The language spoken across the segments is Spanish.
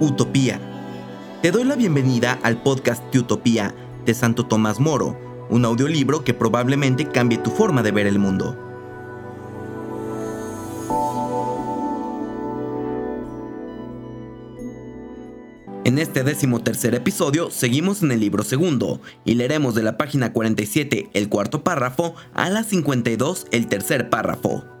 Utopía. Te doy la bienvenida al podcast de Utopía de Santo Tomás Moro, un audiolibro que probablemente cambie tu forma de ver el mundo. En este décimo tercer episodio seguimos en el libro segundo y leeremos de la página 47 el cuarto párrafo a la 52 el tercer párrafo.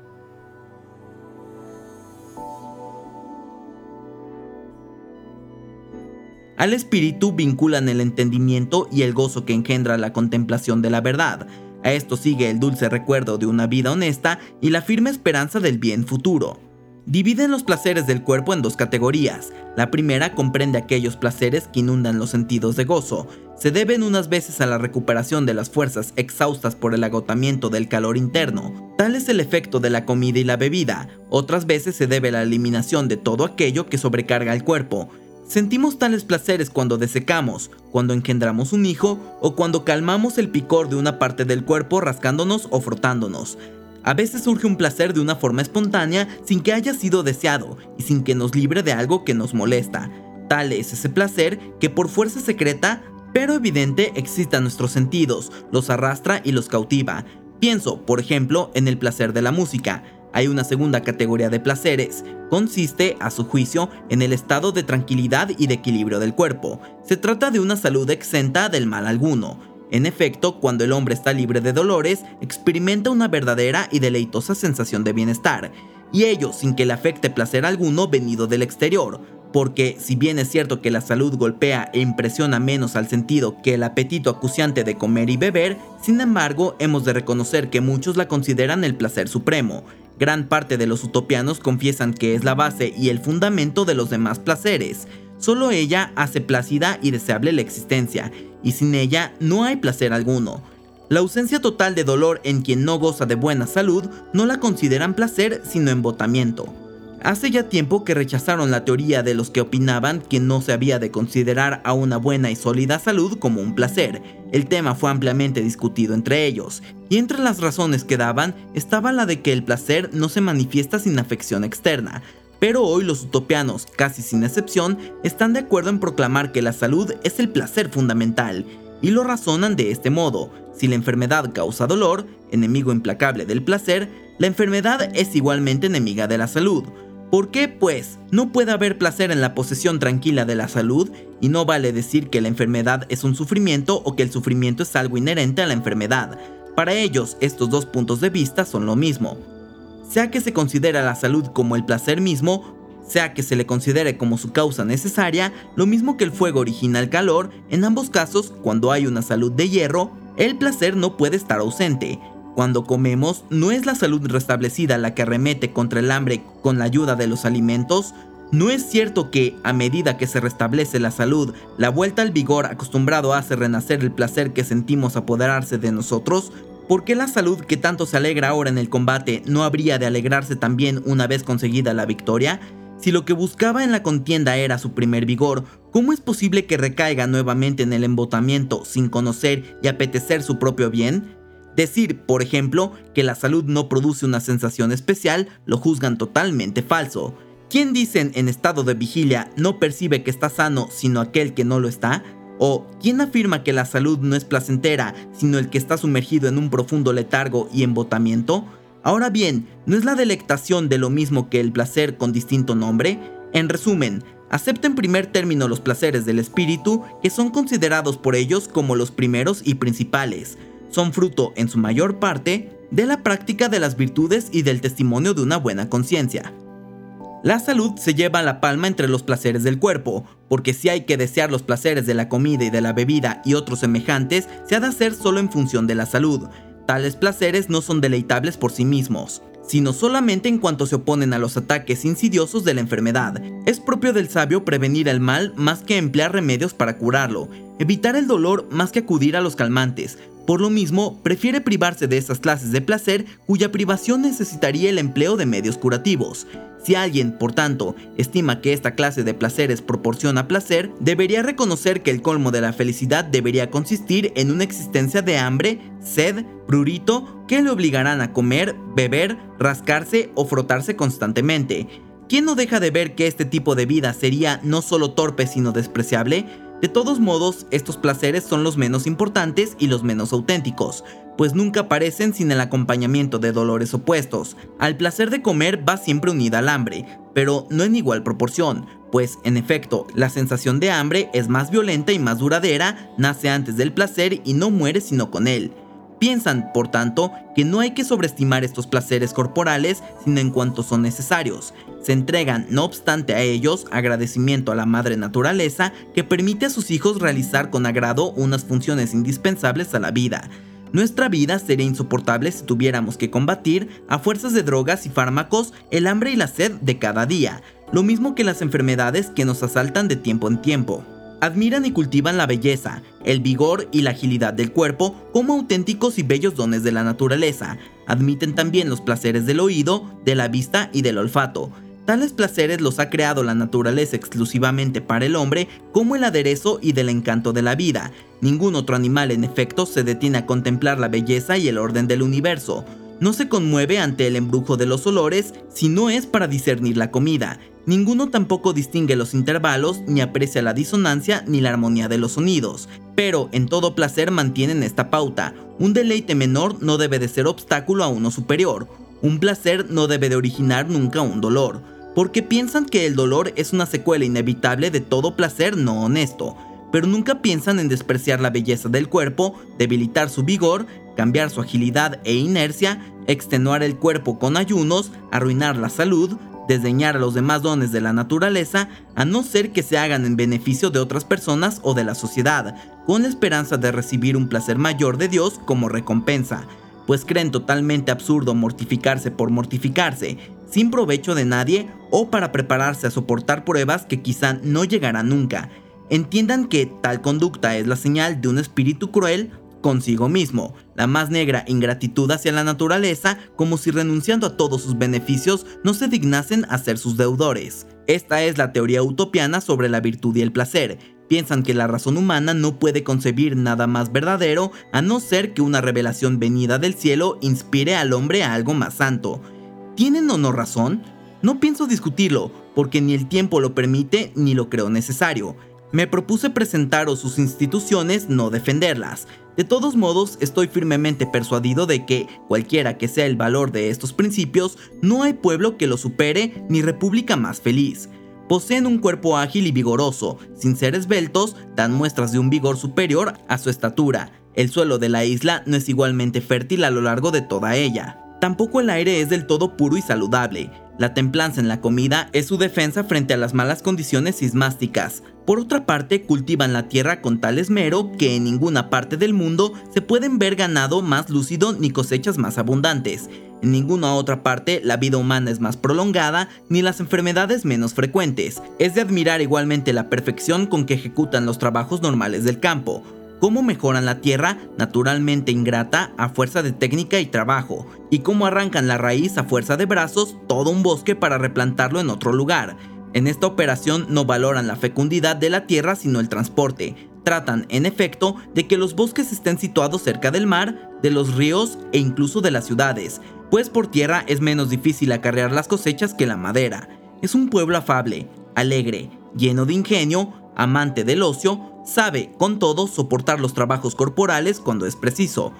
Al espíritu vinculan el entendimiento y el gozo que engendra la contemplación de la verdad. A esto sigue el dulce recuerdo de una vida honesta y la firme esperanza del bien futuro. Dividen los placeres del cuerpo en dos categorías. La primera comprende aquellos placeres que inundan los sentidos de gozo. Se deben unas veces a la recuperación de las fuerzas exhaustas por el agotamiento del calor interno. Tal es el efecto de la comida y la bebida. Otras veces se debe a la eliminación de todo aquello que sobrecarga el cuerpo. Sentimos tales placeres cuando desecamos, cuando engendramos un hijo o cuando calmamos el picor de una parte del cuerpo rascándonos o frotándonos. A veces surge un placer de una forma espontánea sin que haya sido deseado y sin que nos libre de algo que nos molesta. Tal es ese placer que por fuerza secreta, pero evidente, existe nuestros sentidos, los arrastra y los cautiva. Pienso, por ejemplo, en el placer de la música. Hay una segunda categoría de placeres. Consiste, a su juicio, en el estado de tranquilidad y de equilibrio del cuerpo. Se trata de una salud exenta del mal alguno. En efecto, cuando el hombre está libre de dolores, experimenta una verdadera y deleitosa sensación de bienestar, y ello sin que le afecte placer alguno venido del exterior, porque si bien es cierto que la salud golpea e impresiona menos al sentido que el apetito acuciante de comer y beber, sin embargo hemos de reconocer que muchos la consideran el placer supremo, Gran parte de los utopianos confiesan que es la base y el fundamento de los demás placeres. Solo ella hace plácida y deseable la existencia, y sin ella no hay placer alguno. La ausencia total de dolor en quien no goza de buena salud no la consideran placer sino embotamiento. Hace ya tiempo que rechazaron la teoría de los que opinaban que no se había de considerar a una buena y sólida salud como un placer. El tema fue ampliamente discutido entre ellos, y entre las razones que daban estaba la de que el placer no se manifiesta sin afección externa. Pero hoy los utopianos, casi sin excepción, están de acuerdo en proclamar que la salud es el placer fundamental, y lo razonan de este modo. Si la enfermedad causa dolor, enemigo implacable del placer, la enfermedad es igualmente enemiga de la salud. ¿Por qué? Pues no puede haber placer en la posesión tranquila de la salud y no vale decir que la enfermedad es un sufrimiento o que el sufrimiento es algo inherente a la enfermedad. Para ellos, estos dos puntos de vista son lo mismo. Sea que se considera la salud como el placer mismo, sea que se le considere como su causa necesaria, lo mismo que el fuego origina el calor, en ambos casos, cuando hay una salud de hierro, el placer no puede estar ausente. Cuando comemos, no es la salud restablecida la que arremete contra el hambre con la ayuda de los alimentos. No es cierto que, a medida que se restablece la salud, la vuelta al vigor acostumbrado hace renacer el placer que sentimos apoderarse de nosotros. ¿Por qué la salud que tanto se alegra ahora en el combate no habría de alegrarse también una vez conseguida la victoria? Si lo que buscaba en la contienda era su primer vigor, ¿cómo es posible que recaiga nuevamente en el embotamiento sin conocer y apetecer su propio bien? Decir, por ejemplo, que la salud no produce una sensación especial, lo juzgan totalmente falso. ¿Quién dicen en estado de vigilia no percibe que está sano sino aquel que no lo está? ¿O quién afirma que la salud no es placentera sino el que está sumergido en un profundo letargo y embotamiento? Ahora bien, ¿no es la delectación de lo mismo que el placer con distinto nombre? En resumen, acepta en primer término los placeres del espíritu que son considerados por ellos como los primeros y principales son fruto, en su mayor parte, de la práctica de las virtudes y del testimonio de una buena conciencia. La salud se lleva la palma entre los placeres del cuerpo, porque si hay que desear los placeres de la comida y de la bebida y otros semejantes, se ha de hacer solo en función de la salud. Tales placeres no son deleitables por sí mismos, sino solamente en cuanto se oponen a los ataques insidiosos de la enfermedad. Es propio del sabio prevenir el mal más que emplear remedios para curarlo, evitar el dolor más que acudir a los calmantes, por lo mismo, prefiere privarse de esas clases de placer cuya privación necesitaría el empleo de medios curativos. Si alguien, por tanto, estima que esta clase de placeres proporciona placer, debería reconocer que el colmo de la felicidad debería consistir en una existencia de hambre, sed, prurito, que le obligarán a comer, beber, rascarse o frotarse constantemente. ¿Quién no deja de ver que este tipo de vida sería no solo torpe sino despreciable? De todos modos, estos placeres son los menos importantes y los menos auténticos, pues nunca aparecen sin el acompañamiento de dolores opuestos. Al placer de comer va siempre unida al hambre, pero no en igual proporción, pues en efecto, la sensación de hambre es más violenta y más duradera, nace antes del placer y no muere sino con él. Piensan, por tanto, que no hay que sobreestimar estos placeres corporales, sino en cuanto son necesarios. Se entregan, no obstante a ellos, agradecimiento a la madre naturaleza que permite a sus hijos realizar con agrado unas funciones indispensables a la vida. Nuestra vida sería insoportable si tuviéramos que combatir, a fuerzas de drogas y fármacos, el hambre y la sed de cada día, lo mismo que las enfermedades que nos asaltan de tiempo en tiempo. Admiran y cultivan la belleza, el vigor y la agilidad del cuerpo como auténticos y bellos dones de la naturaleza. Admiten también los placeres del oído, de la vista y del olfato. Tales placeres los ha creado la naturaleza exclusivamente para el hombre como el aderezo y del encanto de la vida. Ningún otro animal en efecto se detiene a contemplar la belleza y el orden del universo. No se conmueve ante el embrujo de los olores si no es para discernir la comida, Ninguno tampoco distingue los intervalos, ni aprecia la disonancia ni la armonía de los sonidos, pero en todo placer mantienen esta pauta. Un deleite menor no debe de ser obstáculo a uno superior. Un placer no debe de originar nunca un dolor, porque piensan que el dolor es una secuela inevitable de todo placer no honesto, pero nunca piensan en despreciar la belleza del cuerpo, debilitar su vigor, cambiar su agilidad e inercia, extenuar el cuerpo con ayunos, arruinar la salud, desdeñar a los demás dones de la naturaleza a no ser que se hagan en beneficio de otras personas o de la sociedad, con la esperanza de recibir un placer mayor de Dios como recompensa, pues creen totalmente absurdo mortificarse por mortificarse, sin provecho de nadie o para prepararse a soportar pruebas que quizá no llegarán nunca. Entiendan que tal conducta es la señal de un espíritu cruel consigo mismo, la más negra ingratitud hacia la naturaleza, como si renunciando a todos sus beneficios no se dignasen a ser sus deudores. Esta es la teoría utopiana sobre la virtud y el placer. Piensan que la razón humana no puede concebir nada más verdadero a no ser que una revelación venida del cielo inspire al hombre a algo más santo. ¿Tienen o no razón? No pienso discutirlo, porque ni el tiempo lo permite ni lo creo necesario. Me propuse presentaros sus instituciones, no defenderlas. De todos modos, estoy firmemente persuadido de que, cualquiera que sea el valor de estos principios, no hay pueblo que lo supere ni república más feliz. Poseen un cuerpo ágil y vigoroso, sin ser esbeltos, dan muestras de un vigor superior a su estatura. El suelo de la isla no es igualmente fértil a lo largo de toda ella. Tampoco el aire es del todo puro y saludable. La templanza en la comida es su defensa frente a las malas condiciones sismásticas. Por otra parte, cultivan la tierra con tal esmero que en ninguna parte del mundo se pueden ver ganado más lúcido ni cosechas más abundantes. En ninguna otra parte la vida humana es más prolongada ni las enfermedades menos frecuentes. Es de admirar igualmente la perfección con que ejecutan los trabajos normales del campo cómo mejoran la tierra naturalmente ingrata a fuerza de técnica y trabajo, y cómo arrancan la raíz a fuerza de brazos todo un bosque para replantarlo en otro lugar. En esta operación no valoran la fecundidad de la tierra sino el transporte. Tratan, en efecto, de que los bosques estén situados cerca del mar, de los ríos e incluso de las ciudades, pues por tierra es menos difícil acarrear las cosechas que la madera. Es un pueblo afable, alegre, lleno de ingenio, amante del ocio, sabe, con todo, soportar los trabajos corporales cuando es preciso.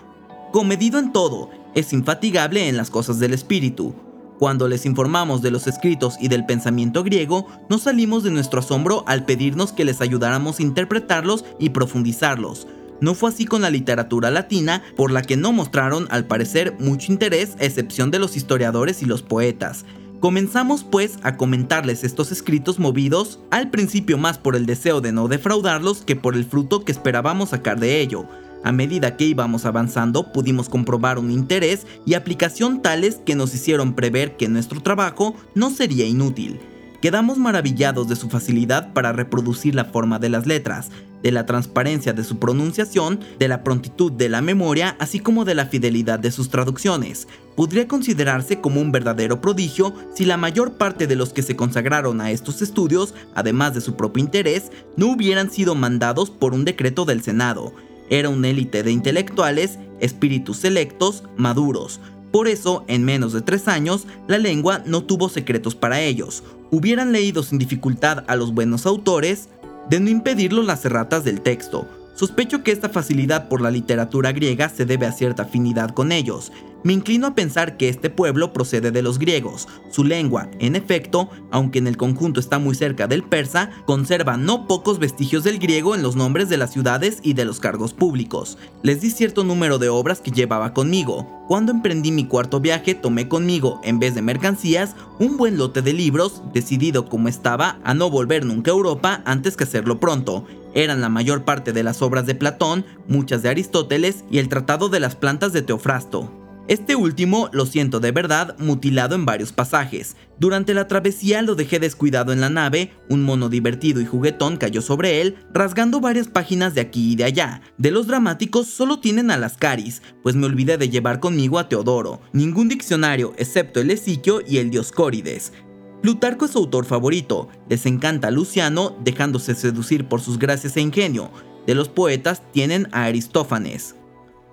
Comedido en todo, es infatigable en las cosas del espíritu. Cuando les informamos de los escritos y del pensamiento griego, no salimos de nuestro asombro al pedirnos que les ayudáramos a interpretarlos y profundizarlos. No fue así con la literatura latina, por la que no mostraron al parecer mucho interés excepción de los historiadores y los poetas. Comenzamos pues a comentarles estos escritos movidos al principio más por el deseo de no defraudarlos que por el fruto que esperábamos sacar de ello. A medida que íbamos avanzando pudimos comprobar un interés y aplicación tales que nos hicieron prever que nuestro trabajo no sería inútil. Quedamos maravillados de su facilidad para reproducir la forma de las letras, de la transparencia de su pronunciación, de la prontitud de la memoria, así como de la fidelidad de sus traducciones. Podría considerarse como un verdadero prodigio si la mayor parte de los que se consagraron a estos estudios, además de su propio interés, no hubieran sido mandados por un decreto del Senado. Era una élite de intelectuales, espíritus selectos, maduros, por eso, en menos de tres años, la lengua no tuvo secretos para ellos. Hubieran leído sin dificultad a los buenos autores, de no impedirlo las erratas del texto, Sospecho que esta facilidad por la literatura griega se debe a cierta afinidad con ellos. Me inclino a pensar que este pueblo procede de los griegos. Su lengua, en efecto, aunque en el conjunto está muy cerca del persa, conserva no pocos vestigios del griego en los nombres de las ciudades y de los cargos públicos. Les di cierto número de obras que llevaba conmigo. Cuando emprendí mi cuarto viaje, tomé conmigo, en vez de mercancías, un buen lote de libros, decidido como estaba a no volver nunca a Europa antes que hacerlo pronto eran la mayor parte de las obras de Platón, muchas de Aristóteles y el Tratado de las Plantas de Teofrasto. Este último, lo siento de verdad, mutilado en varios pasajes. Durante la travesía lo dejé descuidado en la nave, un mono divertido y juguetón cayó sobre él, rasgando varias páginas de aquí y de allá. De los dramáticos solo tienen a las caris, pues me olvidé de llevar conmigo a Teodoro. Ningún diccionario, excepto el Esiquio y el Dioscórides. Plutarco es su autor favorito, les encanta Luciano, dejándose seducir por sus gracias e ingenio. De los poetas tienen a Aristófanes,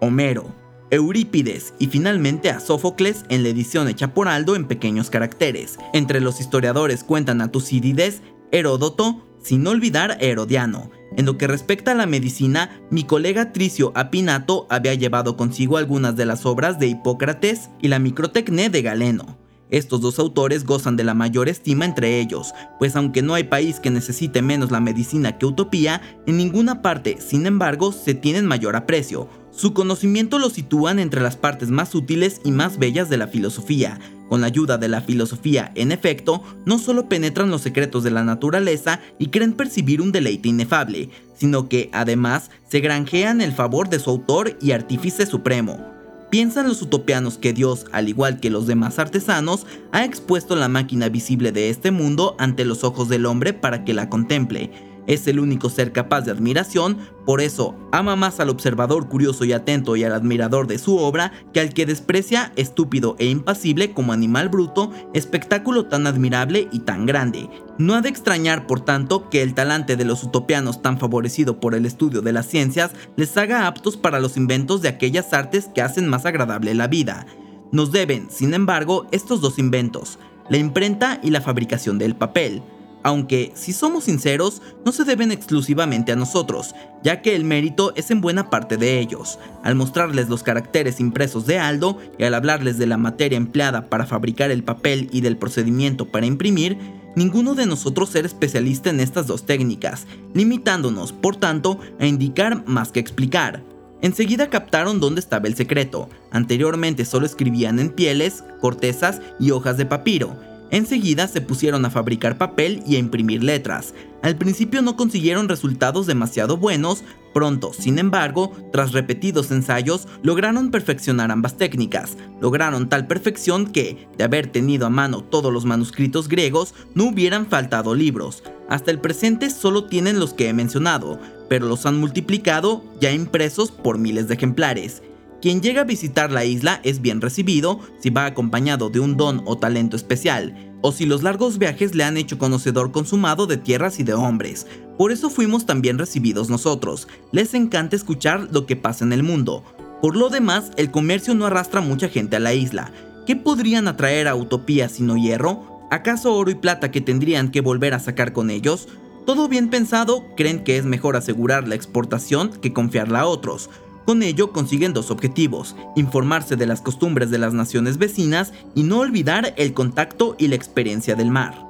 Homero, Eurípides y finalmente a Sófocles en la edición hecha por Aldo en pequeños caracteres. Entre los historiadores cuentan a Tucídides, Heródoto, sin olvidar a Herodiano. En lo que respecta a la medicina, mi colega Tricio Apinato había llevado consigo algunas de las obras de Hipócrates y la Microtecné de Galeno. Estos dos autores gozan de la mayor estima entre ellos, pues aunque no hay país que necesite menos la medicina que Utopía, en ninguna parte, sin embargo, se tienen mayor aprecio. Su conocimiento lo sitúan entre las partes más útiles y más bellas de la filosofía. Con la ayuda de la filosofía, en efecto, no solo penetran los secretos de la naturaleza y creen percibir un deleite inefable, sino que, además, se granjean el favor de su autor y artífice supremo. Piensan los utopianos que Dios, al igual que los demás artesanos, ha expuesto la máquina visible de este mundo ante los ojos del hombre para que la contemple, es el único ser capaz de admiración, por eso ama más al observador curioso y atento y al admirador de su obra que al que desprecia estúpido e impasible como animal bruto, espectáculo tan admirable y tan grande. No ha de extrañar, por tanto, que el talante de los utopianos tan favorecido por el estudio de las ciencias les haga aptos para los inventos de aquellas artes que hacen más agradable la vida. Nos deben, sin embargo, estos dos inventos, la imprenta y la fabricación del papel aunque, si somos sinceros, no se deben exclusivamente a nosotros, ya que el mérito es en buena parte de ellos. Al mostrarles los caracteres impresos de Aldo y al hablarles de la materia empleada para fabricar el papel y del procedimiento para imprimir, ninguno de nosotros era especialista en estas dos técnicas, limitándonos, por tanto, a indicar más que explicar. Enseguida captaron dónde estaba el secreto. Anteriormente solo escribían en pieles, cortezas y hojas de papiro, Enseguida se pusieron a fabricar papel y a imprimir letras. Al principio no consiguieron resultados demasiado buenos, pronto, sin embargo, tras repetidos ensayos, lograron perfeccionar ambas técnicas. Lograron tal perfección que, de haber tenido a mano todos los manuscritos griegos, no hubieran faltado libros. Hasta el presente solo tienen los que he mencionado, pero los han multiplicado ya impresos por miles de ejemplares. Quien llega a visitar la isla es bien recibido si va acompañado de un don o talento especial, o si los largos viajes le han hecho conocedor consumado de tierras y de hombres. Por eso fuimos tan bien recibidos nosotros. Les encanta escuchar lo que pasa en el mundo. Por lo demás, el comercio no arrastra mucha gente a la isla. ¿Qué podrían atraer a Utopía sino hierro? ¿Acaso oro y plata que tendrían que volver a sacar con ellos? Todo bien pensado, creen que es mejor asegurar la exportación que confiarla a otros. Con ello consiguen dos objetivos, informarse de las costumbres de las naciones vecinas y no olvidar el contacto y la experiencia del mar.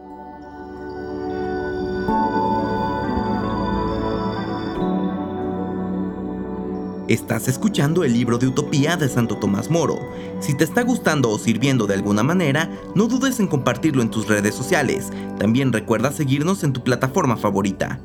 Estás escuchando el libro de Utopía de Santo Tomás Moro. Si te está gustando o sirviendo de alguna manera, no dudes en compartirlo en tus redes sociales. También recuerda seguirnos en tu plataforma favorita.